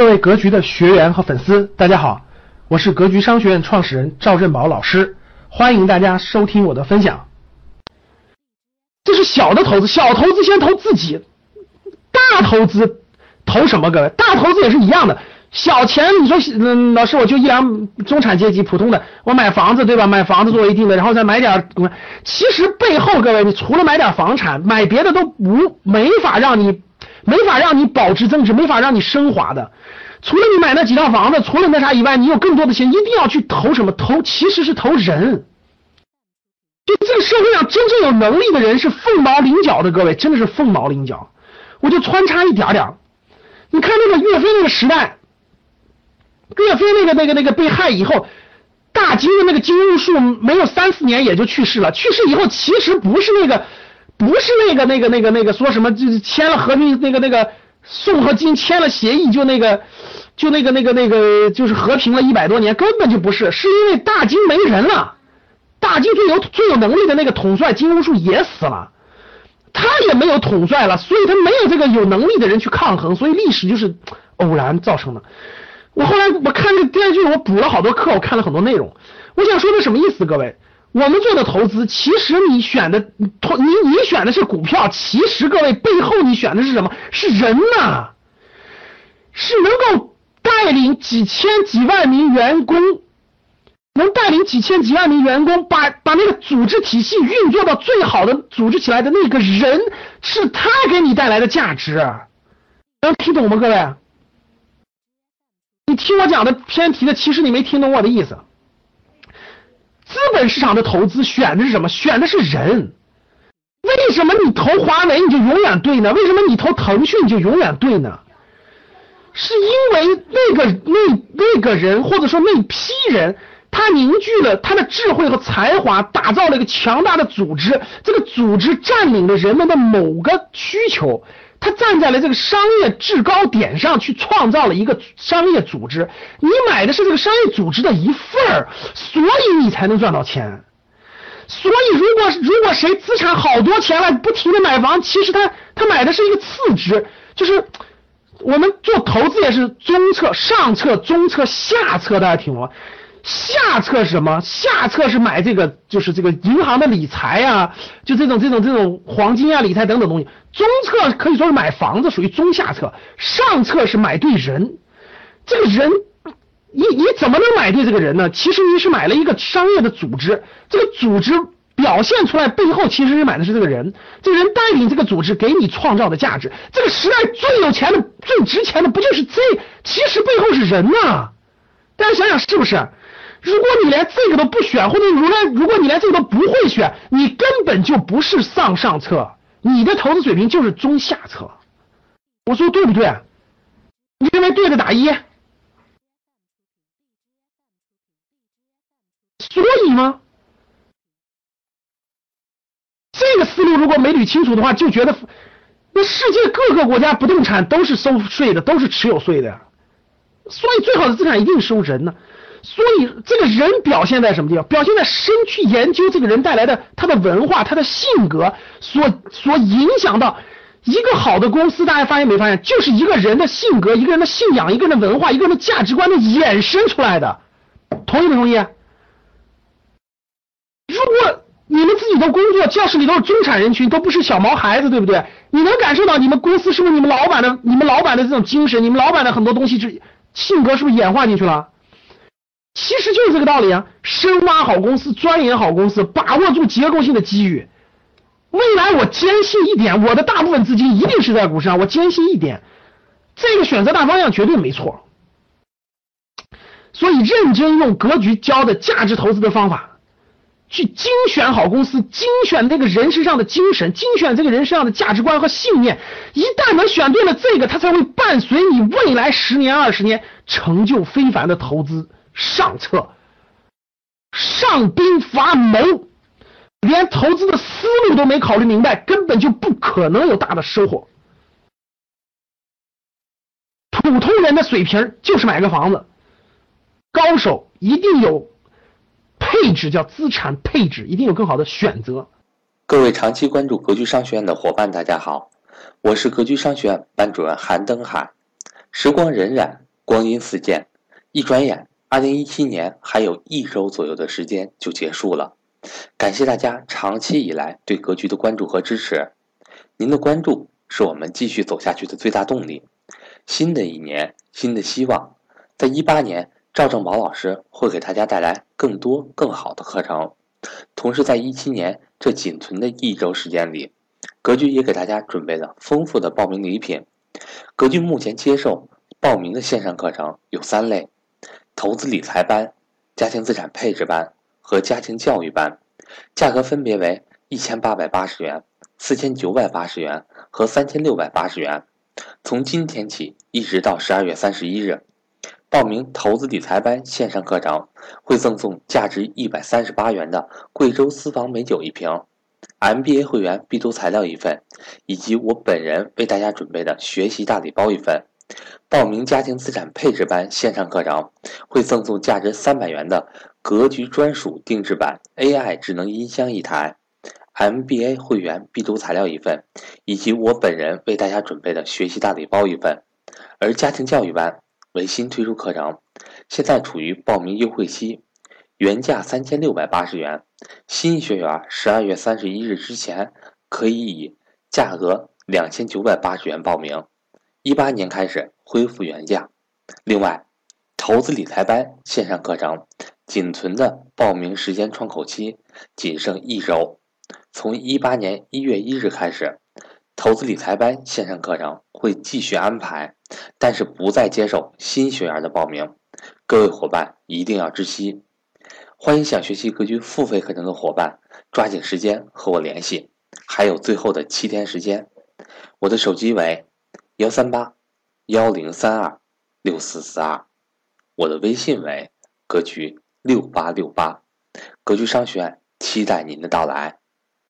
各位格局的学员和粉丝，大家好，我是格局商学院创始人赵振宝老师，欢迎大家收听我的分享。这是小的投资，小投资先投自己，大投资投什么？各位，大投资也是一样的。小钱，你说，嗯，老师，我就一两中产阶级普通的，我买房子对吧？买房子作为一定的，然后再买点，其实背后各位，你除了买点房产，买别的都不没法让你。没法让你保值增值，没法让你升华的。除了你买那几套房子，除了那啥以外，你有更多的钱，一定要去投什么？投其实是投人。就这个社会上真正有能力的人是凤毛麟角的，各位真的是凤毛麟角。我就穿插一点点。你看那个岳飞那个时代，岳飞那个那个那个被害以后，大金的那个金兀术没有三四年也就去世了。去世以后，其实不是那个。不是那个那个那个那个说什么就是签了和平那个那个宋和金签了协议就那个就那个那个那个就是和平了一百多年根本就不是是因为大金没人了，大金最有最有能力的那个统帅金兀术也死了，他也没有统帅了，所以他没有这个有能力的人去抗衡，所以历史就是偶然造成的。我后来我看这电视剧，我补了好多课，我看了很多内容，我想说的什么意思，各位？我们做的投资，其实你选的投你你选的是股票，其实各位背后你选的是什么？是人呐，是能够带领几千几万名员工，能带领几千几万名员工把把那个组织体系运作到最好的组织起来的那个人，是他给你带来的价值，能听懂吗？各位，你听我讲的偏题的，其实你没听懂我的意思。资本市场的投资选的是什么？选的是人。为什么你投华为你就永远对呢？为什么你投腾讯你就永远对呢？是因为那个那那个人或者说那批人，他凝聚了他的智慧和才华，打造了一个强大的组织。这个组织占领了人们的某个需求。他站在了这个商业制高点上去创造了一个商业组织，你买的是这个商业组织的一份儿，所以你才能赚到钱。所以如果如果谁资产好多钱了，不停的买房，其实他他买的是一个次值，就是我们做投资也是中策、上策、中策、下策，大家听懂吗？下策是什么？下策是买这个，就是这个银行的理财啊，就这种这种这种黄金啊、理财等等东西。中策可以说是买房子，属于中下策。上策是买对人，这个人，你你怎么能买对这个人呢？其实你是买了一个商业的组织，这个组织表现出来背后，其实是买的是这个人，这个人带领这个组织给你创造的价值。这个时代最有钱的、最值钱的，不就是这？其实背后是人呐，大家想想是不是？如果你连这个都不选，或者如来如果你连这个都不会选，你根本就不是上上策，你的投资水平就是中下策。我说对不对？你认为对的打一。所以吗？这个思路如果没捋清楚的话，就觉得那世界各个国家不动产都是收税的，都是持有税的，所以最好的资产一定收人呢。所以，这个人表现在什么地方？表现在深去研究这个人带来的他的文化、他的性格所所影响到一个好的公司。大家发现没发现？就是一个人的性格、一个人的信仰、一个人的文化、一个人的价值观的衍生出来的。同意不同意？如果你们自己的工作教室里都是中产人群，都不是小毛孩子，对不对？你能感受到你们公司是不是你们老板的、你们老板的这种精神？你们老板的很多东西是性格是不是演化进去了？其实就是这个道理啊！深挖好公司，钻研好公司，把握住结构性的机遇。未来我坚信一点，我的大部分资金一定是在股市上。我坚信一点，这个选择大方向绝对没错。所以认真用格局教的价值投资的方法，去精选好公司，精选这个人身上的精神，精选这个人身上的价值观和信念。一旦能选对了这个，它才会伴随你未来十年、二十年成就非凡的投资。上策，上兵伐谋，连投资的思路都没考虑明白，根本就不可能有大的收获。普通人的水平就是买个房子，高手一定有配置，叫资产配置，一定有更好的选择。各位长期关注格局商学院的伙伴，大家好，我是格局商学院班主任韩登海。时光荏苒。光阴似箭，一转眼，二零一七年还有一周左右的时间就结束了。感谢大家长期以来对格局的关注和支持，您的关注是我们继续走下去的最大动力。新的一年，新的希望，在一八年，赵正宝老师会给大家带来更多更好的课程。同时，在一七年这仅存的一周时间里，格局也给大家准备了丰富的报名礼品。格局目前接受报名的线上课程有三类：投资理财班、家庭资产配置班和家庭教育班，价格分别为一千八百八十元、四千九百八十元和三千六百八十元。从今天起一直到十二月三十一日，报名投资理财班线上课程会赠送价值一百三十八元的贵州私房美酒一瓶，MBA 会员必读材料一份，以及我本人为大家准备的学习大礼包一份。报名家庭资产配置班线上课程会赠送价值三百元的格局专属定制版 AI 智能音箱一台。MBA 会员必读材料一份，以及我本人为大家准备的学习大礼包一份。而家庭教育班为新推出课程，现在处于报名优惠期，原价三千六百八十元，新学员十二月三十一日之前可以以价格两千九百八十元报名，一八年开始恢复原价。另外，投资理财班线上课程仅存的报名时间窗口期仅剩一周。从一八年一月一日开始，投资理财班线上课程会继续安排，但是不再接受新学员的报名。各位伙伴一定要知悉。欢迎想学习格局付费课程的伙伴抓紧时间和我联系，还有最后的七天时间。我的手机为幺三八幺零三二六四四二，我的微信为格局六八六八，格局商学院期待您的到来。